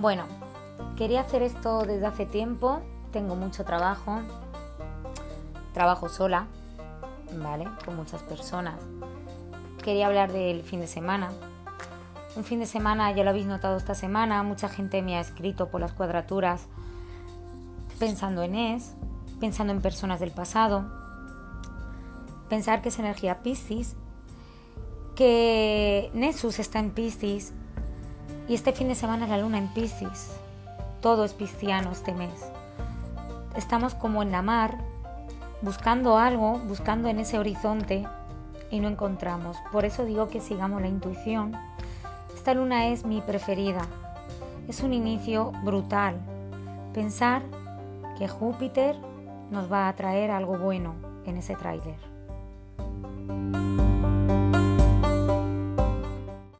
Bueno, quería hacer esto desde hace tiempo, tengo mucho trabajo, trabajo sola, ¿vale? Con muchas personas. Quería hablar del fin de semana. Un fin de semana, ya lo habéis notado esta semana, mucha gente me ha escrito por las cuadraturas pensando en es, pensando en personas del pasado, pensar que es energía Piscis, que Nessus está en Piscis y este fin de semana la luna en Piscis. Todo es pisciano este mes. Estamos como en la mar, buscando algo, buscando en ese horizonte y no encontramos. Por eso digo que sigamos la intuición. Esta luna es mi preferida. Es un inicio brutal. Pensar que Júpiter nos va a traer algo bueno en ese tráiler.